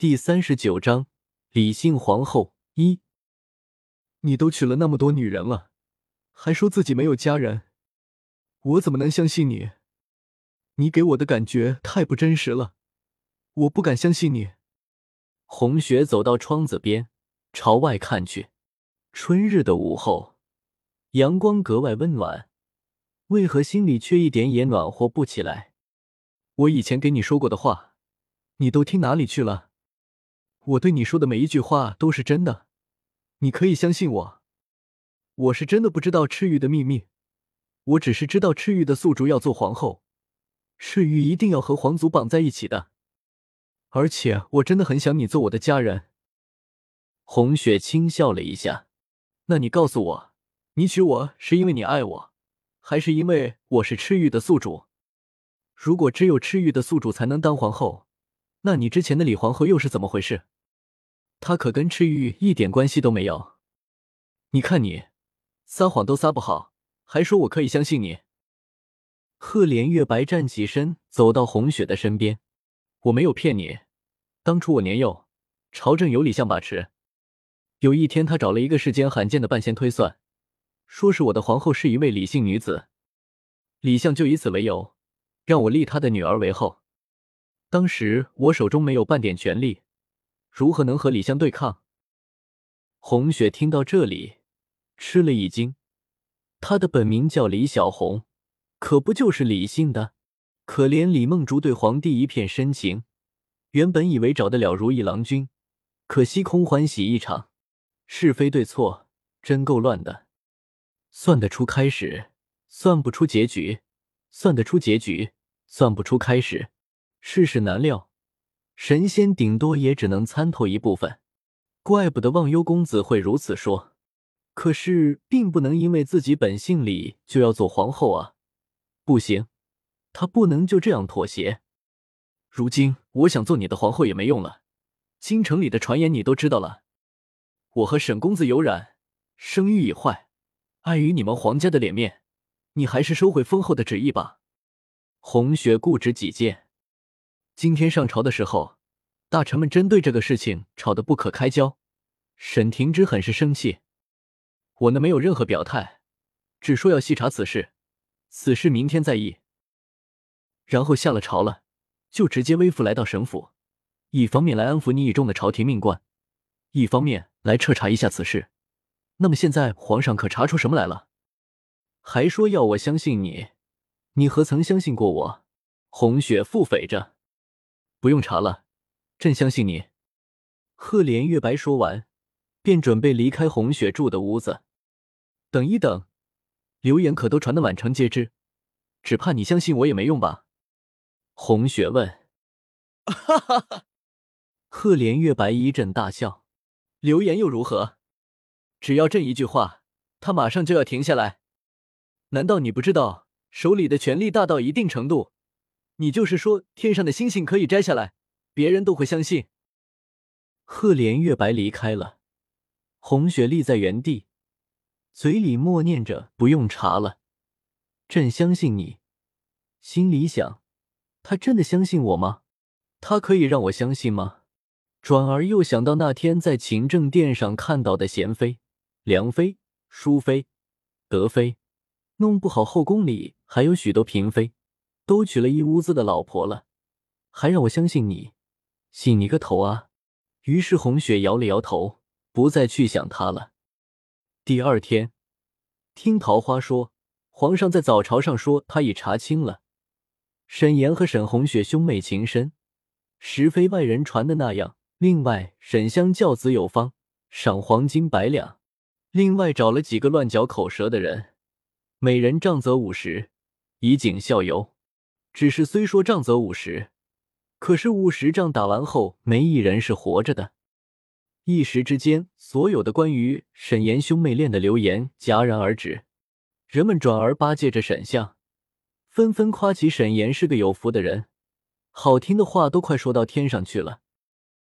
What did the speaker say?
第三十九章李姓皇后一。你都娶了那么多女人了，还说自己没有家人，我怎么能相信你？你给我的感觉太不真实了，我不敢相信你。红雪走到窗子边，朝外看去。春日的午后，阳光格外温暖，为何心里却一点也暖和不起来？我以前给你说过的话，你都听哪里去了？我对你说的每一句话都是真的，你可以相信我。我是真的不知道赤玉的秘密，我只是知道赤玉的宿主要做皇后，赤玉一定要和皇族绑在一起的。而且我真的很想你做我的家人。红雪轻笑了一下，那你告诉我，你娶我是因为你爱我，还是因为我是赤玉的宿主？如果只有赤玉的宿主才能当皇后，那你之前的李皇后又是怎么回事？他可跟赤玉一点关系都没有。你看你，撒谎都撒不好，还说我可以相信你。赫连月白站起身，走到红雪的身边。我没有骗你，当初我年幼，朝政有李相把持。有一天，他找了一个世间罕见的半仙推算，说是我的皇后是一位李姓女子。李相就以此为由，让我立他的女儿为后。当时我手中没有半点权力。如何能和李相对抗？红雪听到这里，吃了一惊。她的本名叫李小红，可不就是李姓的？可怜李梦竹对皇帝一片深情，原本以为找得了如意郎君，可惜空欢喜一场。是非对错，真够乱的。算得出开始，算不出结局；算得出结局，算不出开始。世事难料。神仙顶多也只能参透一部分，怪不得忘忧公子会如此说。可是，并不能因为自己本姓李就要做皇后啊！不行，他不能就这样妥协。如今我想做你的皇后也没用了，京城里的传言你都知道了。我和沈公子有染，声誉已坏，碍于你们皇家的脸面，你还是收回封后的旨意吧。红雪固执己见。今天上朝的时候，大臣们针对这个事情吵得不可开交，沈廷之很是生气。我呢没有任何表态，只说要细查此事，此事明天再议。然后下了朝了，就直接微服来到省府，一方面来安抚你倚重的朝廷命官，一方面来彻查一下此事。那么现在皇上可查出什么来了？还说要我相信你，你何曾相信过我？红雪腹诽着。不用查了，朕相信你。赫连月白说完，便准备离开红雪住的屋子。等一等，流言可都传得满城皆知，只怕你相信我也没用吧？红雪问。哈哈哈！赫连月白一阵大笑。流言又如何？只要朕一句话，他马上就要停下来。难道你不知道手里的权力大到一定程度？你就是说，天上的星星可以摘下来，别人都会相信。赫连月白离开了，红雪立在原地，嘴里默念着：“不用查了，朕相信你。”心里想：他真的相信我吗？他可以让我相信吗？转而又想到那天在勤政殿上看到的贤妃、良妃、淑妃、德妃，弄不好后宫里还有许多嫔妃。都娶了一屋子的老婆了，还让我相信你？信你个头啊！于是红雪摇了摇头，不再去想他了。第二天，听桃花说，皇上在早朝上说他已查清了，沈岩和沈红雪兄妹情深，实非外人传的那样。另外，沈香教子有方，赏黄金百两。另外，找了几个乱嚼口舌的人，每人杖责五十，以儆效尤。只是虽说仗则五十，可是五十仗打完后，没一人是活着的。一时之间，所有的关于沈岩兄妹恋的流言戛然而止，人们转而巴结着沈相，纷纷夸起沈岩是个有福的人，好听的话都快说到天上去了。